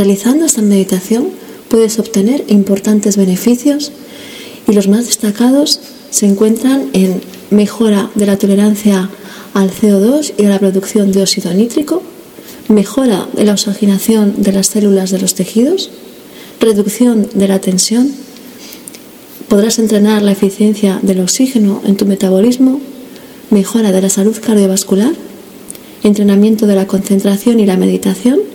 Realizando esta meditación puedes obtener importantes beneficios y los más destacados se encuentran en mejora de la tolerancia al CO2 y a la producción de óxido nítrico, mejora de la oxigenación de las células de los tejidos, reducción de la tensión, podrás entrenar la eficiencia del oxígeno en tu metabolismo, mejora de la salud cardiovascular, entrenamiento de la concentración y la meditación,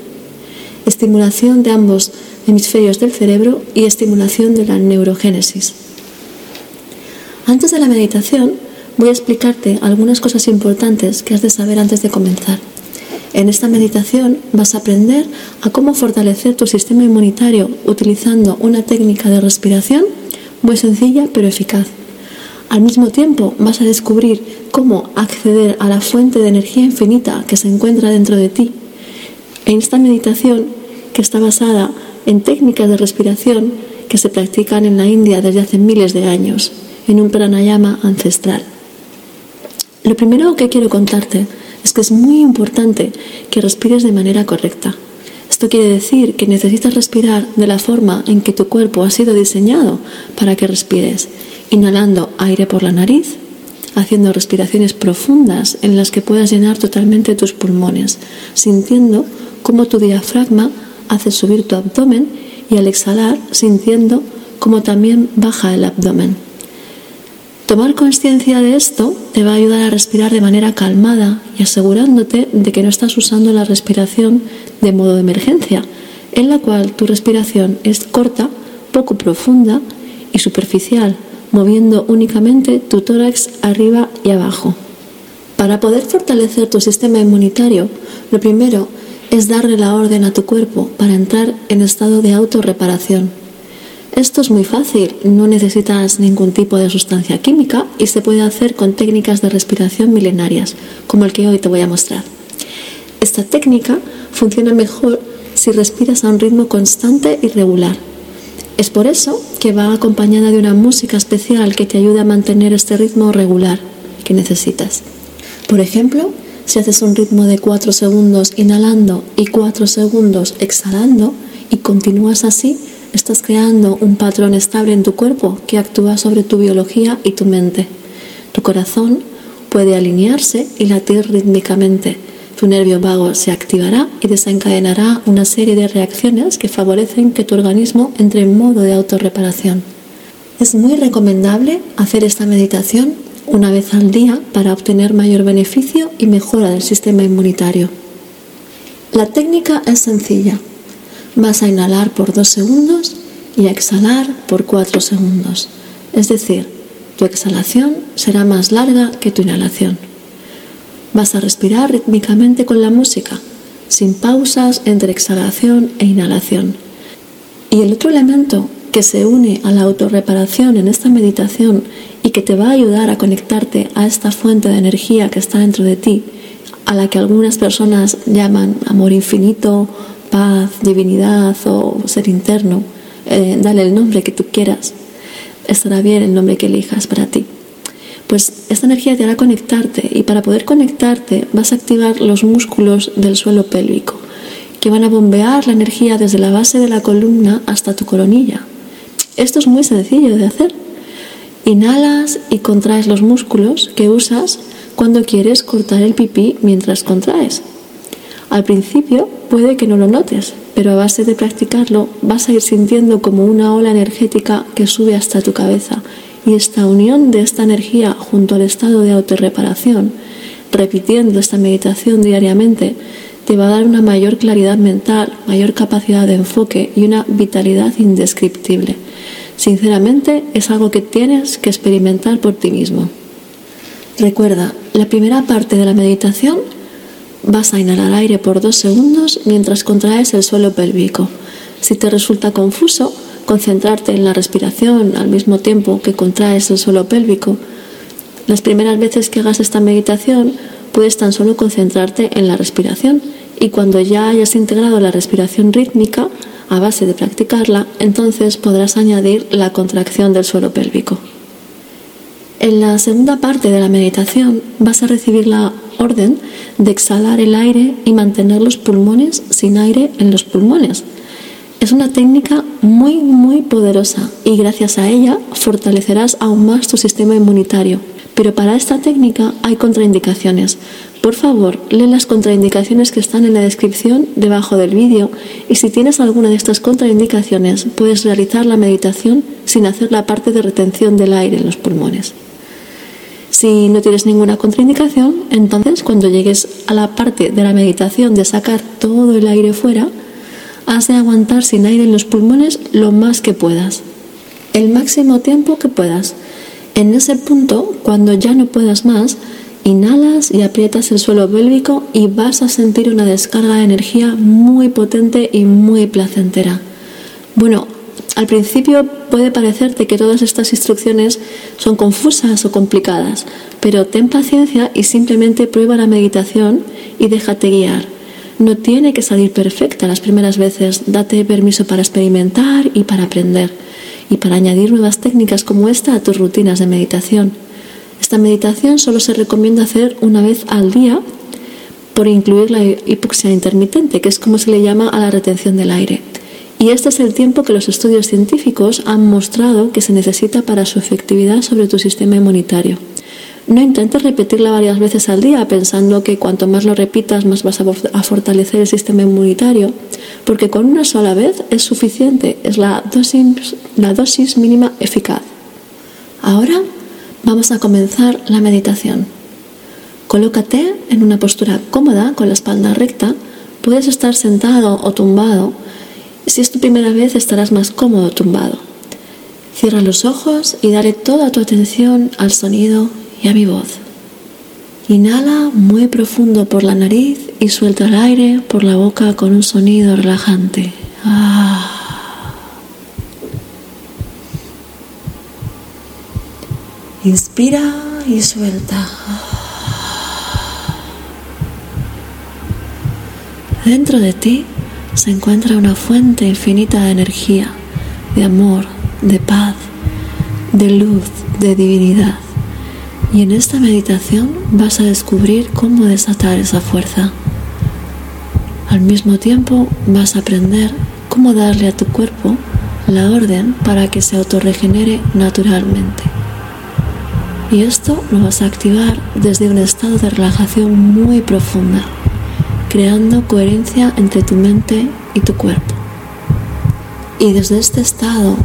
estimulación de ambos hemisferios del cerebro y estimulación de la neurogénesis. Antes de la meditación, voy a explicarte algunas cosas importantes que has de saber antes de comenzar. En esta meditación vas a aprender a cómo fortalecer tu sistema inmunitario utilizando una técnica de respiración muy sencilla pero eficaz. Al mismo tiempo vas a descubrir cómo acceder a la fuente de energía infinita que se encuentra dentro de ti. En esta meditación, que está basada en técnicas de respiración que se practican en la India desde hace miles de años, en un pranayama ancestral. Lo primero que quiero contarte es que es muy importante que respires de manera correcta. Esto quiere decir que necesitas respirar de la forma en que tu cuerpo ha sido diseñado para que respires, inhalando aire por la nariz, haciendo respiraciones profundas en las que puedas llenar totalmente tus pulmones, sintiendo cómo tu diafragma hace subir tu abdomen y al exhalar sintiendo cómo también baja el abdomen. Tomar conciencia de esto te va a ayudar a respirar de manera calmada y asegurándote de que no estás usando la respiración de modo de emergencia, en la cual tu respiración es corta, poco profunda y superficial, moviendo únicamente tu tórax arriba y abajo. Para poder fortalecer tu sistema inmunitario, lo primero es darle la orden a tu cuerpo para entrar en estado de autorreparación esto es muy fácil, no necesitas ningún tipo de sustancia química y se puede hacer con técnicas de respiración milenarias, como el que hoy te voy a mostrar. Esta técnica funciona mejor si respiras a un ritmo constante y regular. Es por eso que va acompañada de una música especial que te ayuda a mantener este ritmo regular que necesitas. Por ejemplo, si haces un ritmo de 4 segundos inhalando y 4 segundos exhalando y continúas así, estás creando un patrón estable en tu cuerpo que actúa sobre tu biología y tu mente. Tu corazón puede alinearse y latir rítmicamente. Tu nervio vago se activará y desencadenará una serie de reacciones que favorecen que tu organismo entre en modo de autorreparación. Es muy recomendable hacer esta meditación una vez al día para obtener mayor beneficio y mejora del sistema inmunitario. La técnica es sencilla. Vas a inhalar por dos segundos y a exhalar por cuatro segundos. Es decir, tu exhalación será más larga que tu inhalación. Vas a respirar rítmicamente con la música, sin pausas entre exhalación e inhalación. Y el otro elemento que se une a la autorreparación en esta meditación y que te va a ayudar a conectarte a esta fuente de energía que está dentro de ti, a la que algunas personas llaman amor infinito paz, divinidad o ser interno, eh, dale el nombre que tú quieras. Estará bien el nombre que elijas para ti. Pues esta energía te hará conectarte y para poder conectarte vas a activar los músculos del suelo pélvico que van a bombear la energía desde la base de la columna hasta tu coronilla. Esto es muy sencillo de hacer. Inhalas y contraes los músculos que usas cuando quieres cortar el pipí mientras contraes. Al principio puede que no lo notes, pero a base de practicarlo vas a ir sintiendo como una ola energética que sube hasta tu cabeza y esta unión de esta energía junto al estado de autorreparación, repitiendo esta meditación diariamente, te va a dar una mayor claridad mental, mayor capacidad de enfoque y una vitalidad indescriptible. Sinceramente es algo que tienes que experimentar por ti mismo. Recuerda, la primera parte de la meditación Vas a inhalar aire por dos segundos mientras contraes el suelo pélvico. Si te resulta confuso concentrarte en la respiración al mismo tiempo que contraes el suelo pélvico, las primeras veces que hagas esta meditación puedes tan solo concentrarte en la respiración y cuando ya hayas integrado la respiración rítmica a base de practicarla, entonces podrás añadir la contracción del suelo pélvico. En la segunda parte de la meditación vas a recibir la orden de exhalar el aire y mantener los pulmones sin aire en los pulmones. Es una técnica muy, muy poderosa y gracias a ella fortalecerás aún más tu sistema inmunitario. Pero para esta técnica hay contraindicaciones. Por favor, lee las contraindicaciones que están en la descripción debajo del vídeo y si tienes alguna de estas contraindicaciones puedes realizar la meditación sin hacer la parte de retención del aire en los pulmones. Si no tienes ninguna contraindicación, entonces cuando llegues a la parte de la meditación de sacar todo el aire fuera, has de aguantar sin aire en los pulmones lo más que puedas, el máximo tiempo que puedas. En ese punto, cuando ya no puedas más, inhalas y aprietas el suelo pélvico y vas a sentir una descarga de energía muy potente y muy placentera. Bueno, al principio puede parecerte que todas estas instrucciones son confusas o complicadas, pero ten paciencia y simplemente prueba la meditación y déjate guiar. No tiene que salir perfecta las primeras veces. Date permiso para experimentar y para aprender y para añadir nuevas técnicas como esta a tus rutinas de meditación. Esta meditación solo se recomienda hacer una vez al día por incluir la hipoxia intermitente, que es como se le llama a la retención del aire. Y este es el tiempo que los estudios científicos han mostrado que se necesita para su efectividad sobre tu sistema inmunitario. No intentes repetirla varias veces al día pensando que cuanto más lo repitas más vas a fortalecer el sistema inmunitario, porque con una sola vez es suficiente, es la dosis, la dosis mínima eficaz. Ahora vamos a comenzar la meditación. Colócate en una postura cómoda con la espalda recta. Puedes estar sentado o tumbado. Si es tu primera vez estarás más cómodo tumbado. Cierra los ojos y dale toda tu atención al sonido y a mi voz. Inhala muy profundo por la nariz y suelta el aire por la boca con un sonido relajante. Ah. Inspira y suelta. Dentro de ti se encuentra una fuente infinita de energía, de amor, de paz, de luz, de divinidad. Y en esta meditación vas a descubrir cómo desatar esa fuerza. Al mismo tiempo vas a aprender cómo darle a tu cuerpo la orden para que se autorregenere naturalmente. Y esto lo vas a activar desde un estado de relajación muy profunda, creando coherencia entre tu mente y tu cuerpo. Y desde este estado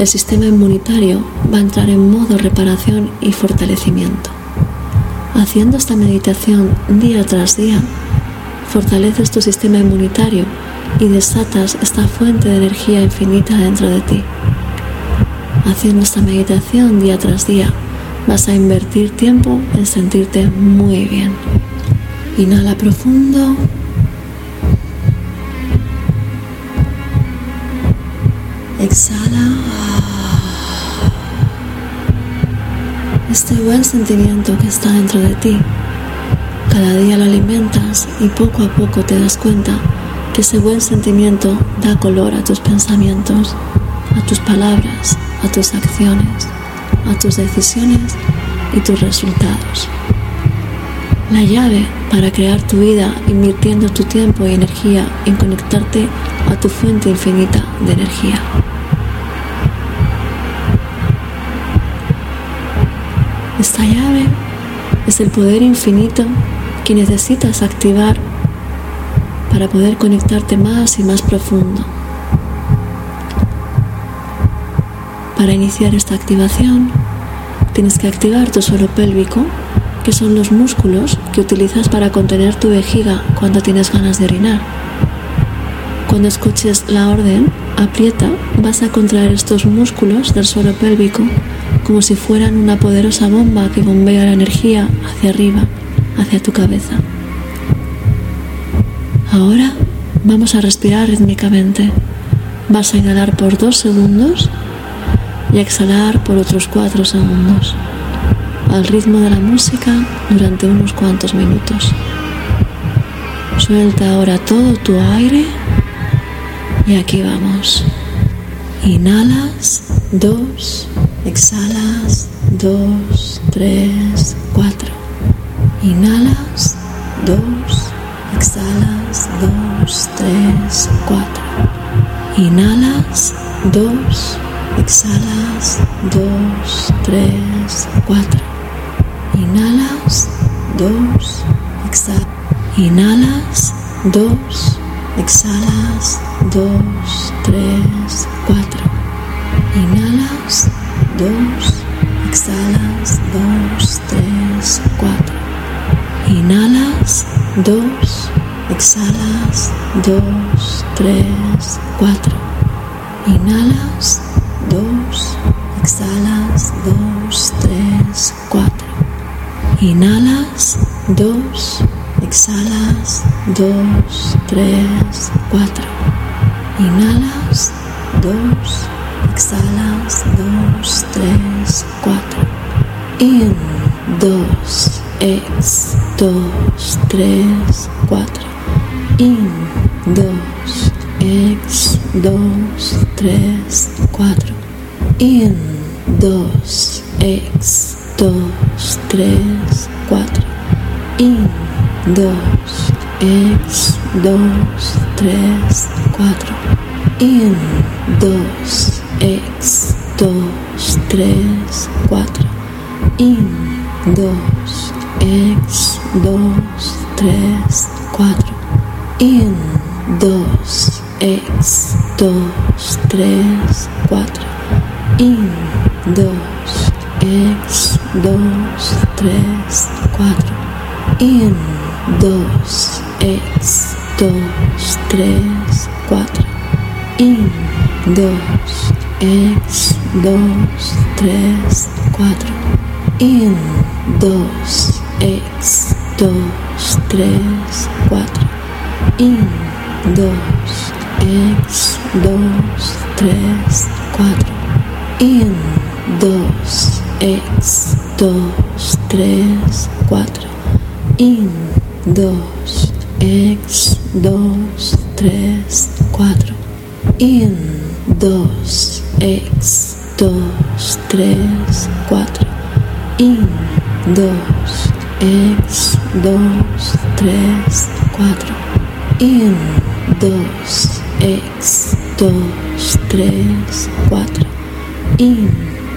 el sistema inmunitario va a entrar en modo reparación y fortalecimiento. Haciendo esta meditación día tras día, fortaleces tu sistema inmunitario y desatas esta fuente de energía infinita dentro de ti. Haciendo esta meditación día tras día, vas a invertir tiempo en sentirte muy bien. Inhala profundo. Exhala. Este buen sentimiento que está dentro de ti. Cada día lo alimentas y poco a poco te das cuenta que ese buen sentimiento da color a tus pensamientos, a tus palabras, a tus acciones, a tus decisiones y tus resultados. La llave para crear tu vida invirtiendo tu tiempo y energía en conectarte a tu fuente infinita de energía. Esta llave es el poder infinito que necesitas activar para poder conectarte más y más profundo. Para iniciar esta activación, tienes que activar tu suelo pélvico, que son los músculos que utilizas para contener tu vejiga cuando tienes ganas de orinar. Cuando escuches la orden, aprieta, vas a contraer estos músculos del suelo pélvico como si fueran una poderosa bomba que bombea la energía hacia arriba, hacia tu cabeza. Ahora vamos a respirar rítmicamente. Vas a inhalar por dos segundos y a exhalar por otros cuatro segundos, al ritmo de la música durante unos cuantos minutos. Suelta ahora todo tu aire y aquí vamos. Inhalas, dos, Exhalas, dos, tres, cuatro. Inhalas, dos, exhalas, dos, tres, cuatro. Inhalas, dos, exhalas, dos, tres, cuatro. Inhalas, dos, exhalas. Inhalas, dos, exhalas, dos, tres, cuatro. Inhalas, Dos, exhalas, 2, 3, 4. Inhalas, Dos, exhalas, 2, 3, 4. Inhalas, Dos, exhalas, 2, 3, 4. Inhalas, Dos. exhalas, 2, 3, 4. Inhalas, 2, exhalas, dos, tres, cuatro. In, dos, ex, dos, tres, cuatro. In, dos, ex, dos, tres, cuatro. In, dos, ex, dos, tres, cuatro. In, dos, ex, dos, tres, cuatro. In, dos, ex, dos, tres, cuatro. In, dos, ex, dos, tres, cuatro. In, dos, ex, dos, tres, cuatro. In, dos, ex, dos, tres, cuatro. In, dos, ex, dos, tres, cuatro. In, dos, ex, dos, tres, cuatro. In, dos, ex, dos, tres, cuatro. In, dos, ex, dos, tres, cuatro. In, dos, ex, dos, tres, cuatro. In, dos, ex, dos, tres, cuatro. In, dos, ex, dos, tres, cuatro. In, dos, ex, dos, tres, cuatro. In, dos, ex, dos, tres, cuatro. In,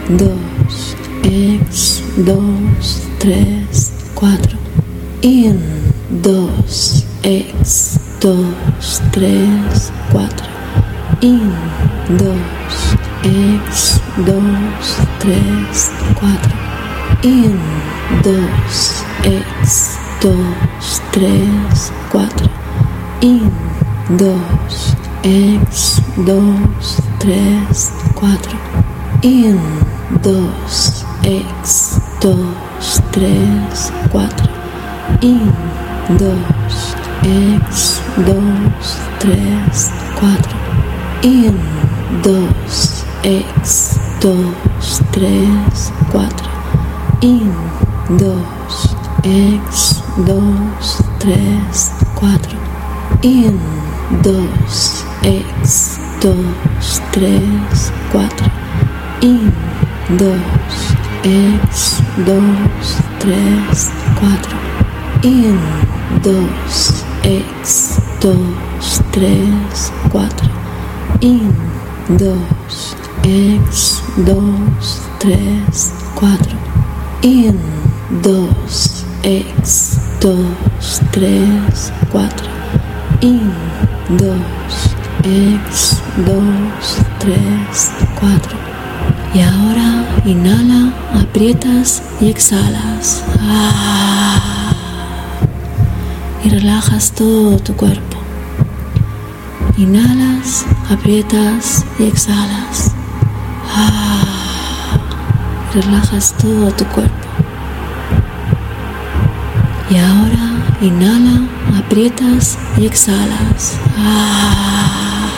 dos, ex, dos, tres, cuatro. In, dos, ex, dos, tres, cuatro. In, dos, 3, 2, 3, 4. In, 2, ex, 2, 3, 4. In, 2, ex, 2, 3, 4. In, 2, ex, 2, 3, 4. In, 2, ex, 2, 3, 4. In, 2, ex, 2, 3, 4, in, dos ex, 2, 3, 4, in, dos ex, 2, 3, 4, in, dos ex, 2, 3, 4, in, dos ex, 2, 3, 4, in, 2, ex, dos, tres, cuatro. In, dos, ex, dos, tres, cuatro. In, dos, ex, dos, tres, cuatro. Y ahora inhala, aprietas y exhalas. Ah. Y relajas todo tu cuerpo. Inhalas, aprietas y exhalas. Ah. Y relajas todo tu cuerpo. Y ahora inhala, aprietas y exhalas. Ah.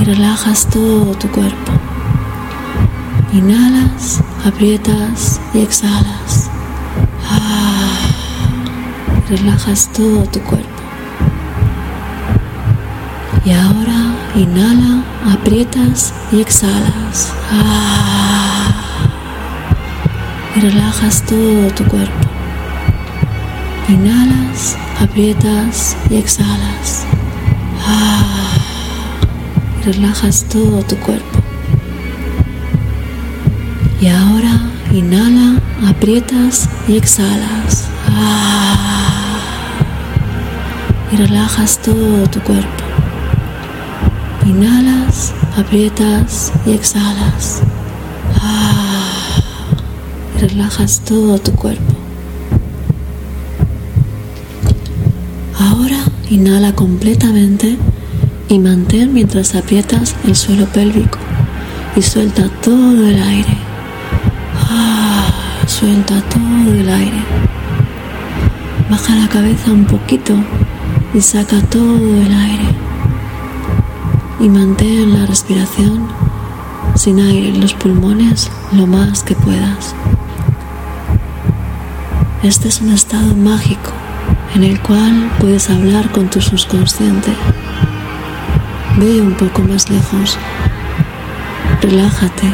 Y relajas todo tu cuerpo. Inhalas, aprietas y exhalas. Ah, relajas todo tu cuerpo. Y ahora inhala, aprietas y exhalas. Ah, y relajas todo tu cuerpo. Inhalas, aprietas y exhalas. Ah, relajas todo tu cuerpo. Y ahora inhala, aprietas y exhalas. Ah. Y relajas todo tu cuerpo. Inhalas, aprietas y exhalas. Ah. Relajas todo tu cuerpo. Ahora inhala completamente y mantén mientras aprietas el suelo pélvico y suelta todo el aire. Ah, suelta todo el aire. Baja la cabeza un poquito y saca todo el aire. Y mantén la respiración sin aire en los pulmones lo más que puedas. Este es un estado mágico en el cual puedes hablar con tu subconsciente Ve un poco más lejos. Relájate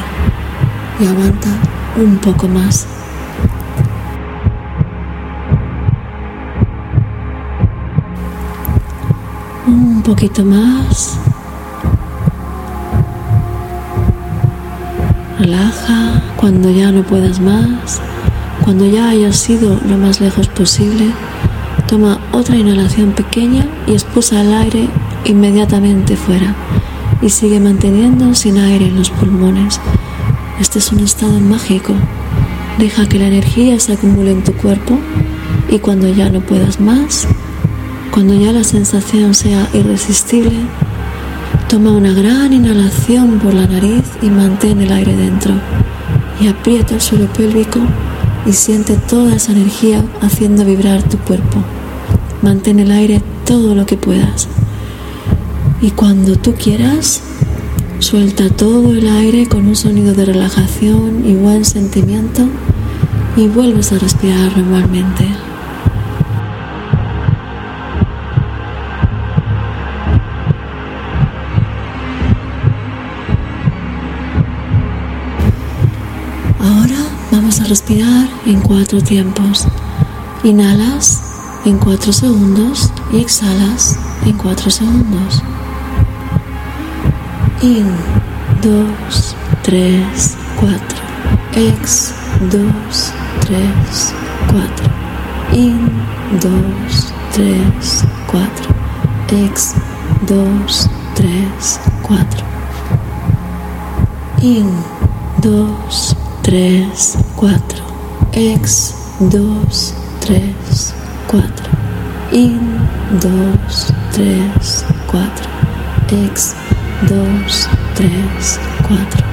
y aguanta un poco más. Un poquito más. Relaja cuando ya no puedas más. Cuando ya hayas ido lo más lejos posible, toma otra inhalación pequeña y expulsa el aire inmediatamente fuera y sigue manteniendo sin aire en los pulmones. Este es un estado mágico. Deja que la energía se acumule en tu cuerpo y cuando ya no puedas más, cuando ya la sensación sea irresistible, toma una gran inhalación por la nariz y mantén el aire dentro y aprieta el suelo pélvico y siente toda esa energía haciendo vibrar tu cuerpo. Mantén el aire todo lo que puedas. Y cuando tú quieras, suelta todo el aire con un sonido de relajación y buen sentimiento y vuelves a respirar normalmente. respirar en cuatro tiempos. Inhalas en cuatro segundos y exhalas en cuatro segundos. In, dos, tres, cuatro. Ex, dos, tres, cuatro. In, dos, tres, cuatro. Ex, dos, tres, cuatro. In, dos, tres, cuatro cuatro. Ex, dos, tres, cuatro. In, dos, tres, cuatro. Ex, 2, 3, 4.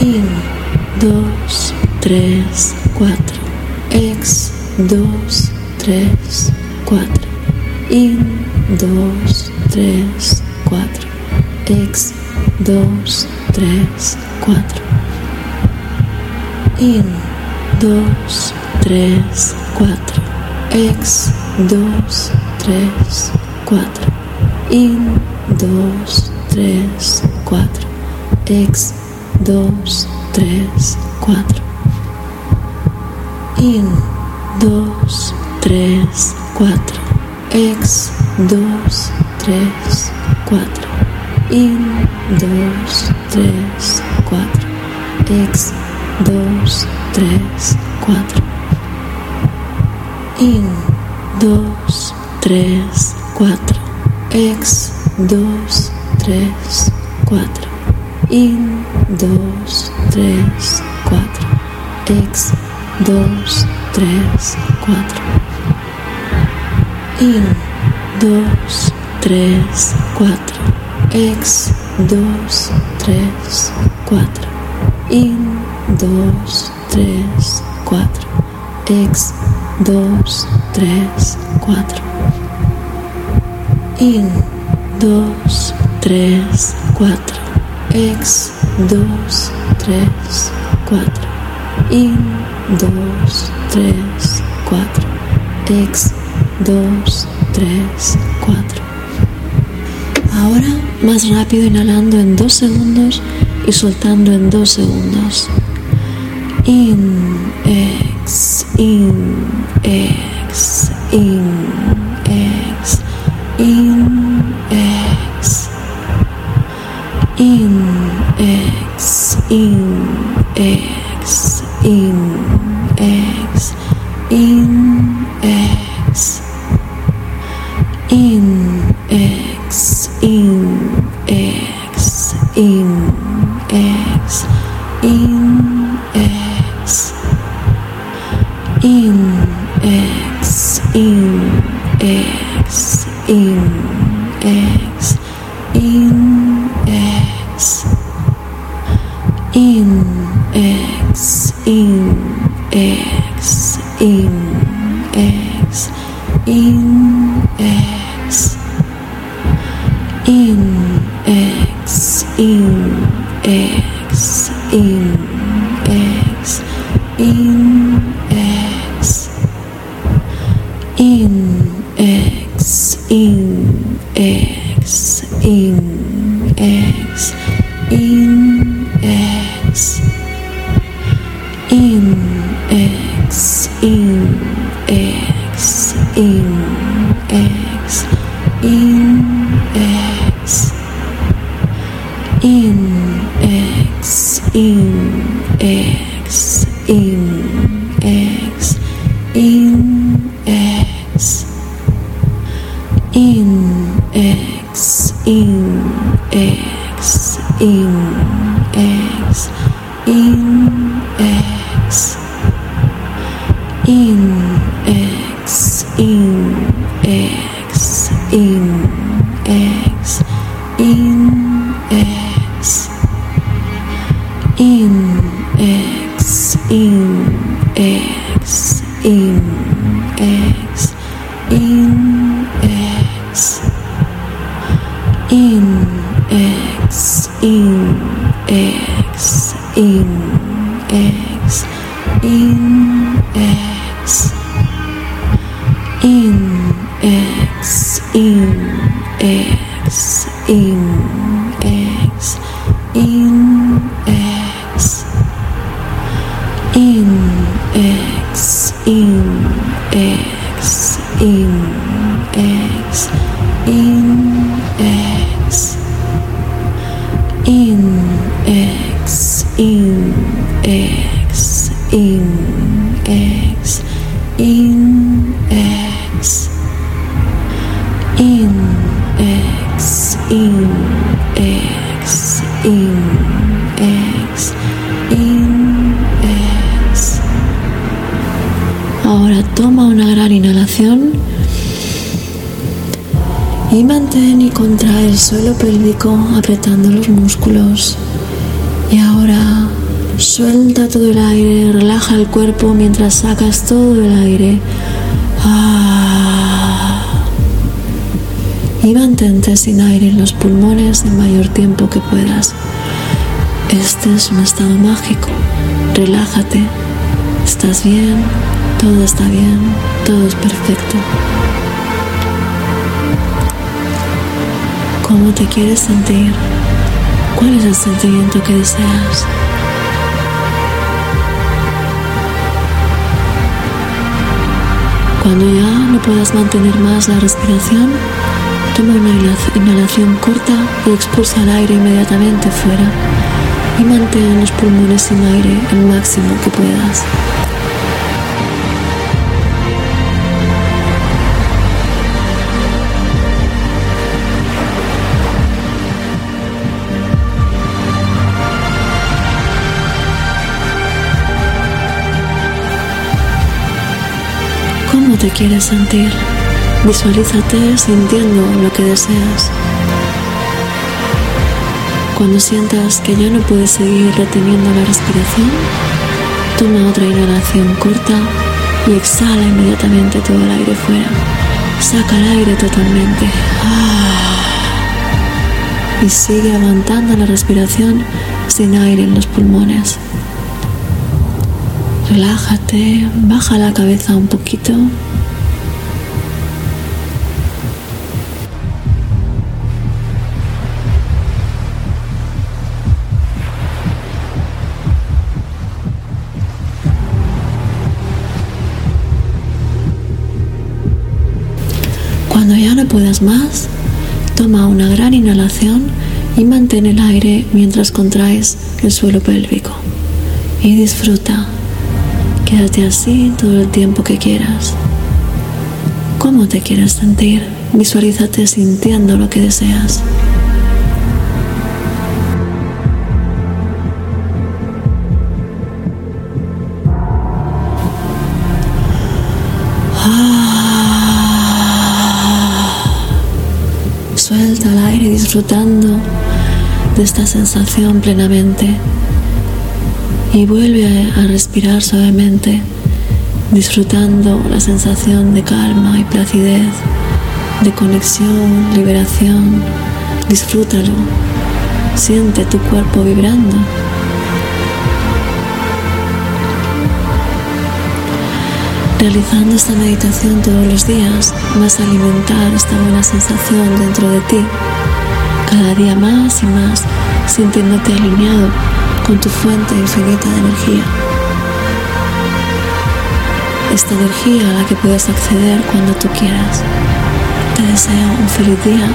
In, 2, 3, 4. Ex, 2, 3, 4. In, 2, 3, 4. Ex, 2, 3, 4. In, 2, 3, 4. Ex, 2, 3, 4. In, 2, 3, 4. Ex, 2, 3, 4. In, 2, 3, 4. Ex, 2, 3, 4. In, 2, 3, 4. Ex, 2, 3, 4. In, 2, 3, 4. Ex, 2, 3, 4. In, 2, 3, 4. Ex, 2, 3, 4. In, 2, 3, 4. Ex, 2, 3, 4. In, 2, 3, 4. Ex, 2, 3, 4. In, 2, 3, 4. Ex, 2, 3, 4. In, 2, 3, 4. Ex, 2, 3, 4. Ahora más rápido inhalando en 2 segundos y soltando en 2 segundos. In, ex, in, ex, in, ex, in, ex, in, ex, in, ex, in, ex, in, mientras sacas todo el aire. Ah. Y mantente sin aire en los pulmones el mayor tiempo que puedas. Este es un estado mágico. Relájate. Estás bien. Todo está bien. Todo es perfecto. ¿Cómo te quieres sentir? ¿Cuál es el sentimiento que deseas? Cuando ya no puedas mantener más la respiración, toma una inhalación corta y expulsa el aire inmediatamente fuera y mantén los pulmones sin aire el máximo que puedas. ¿Cómo te quieres sentir? Visualízate sintiendo lo que deseas. Cuando sientas que ya no puedes seguir reteniendo la respiración, toma otra inhalación corta y exhala inmediatamente todo el aire fuera. Saca el aire totalmente. Y sigue aguantando la respiración sin aire en los pulmones. Relájate, baja la cabeza un poquito. Puedas más, toma una gran inhalación y mantén el aire mientras contraes el suelo pélvico y disfruta. Quédate así todo el tiempo que quieras. ¿Cómo te quieres sentir? Visualízate sintiendo lo que deseas. Disfrutando de esta sensación plenamente y vuelve a respirar suavemente, disfrutando la sensación de calma y placidez, de conexión, liberación. Disfrútalo, siente tu cuerpo vibrando. Realizando esta meditación todos los días vas a alimentar esta buena sensación dentro de ti, cada día más y más, sintiéndote alineado con tu fuente infinita de energía. Esta energía a la que puedes acceder cuando tú quieras. Te deseo un feliz día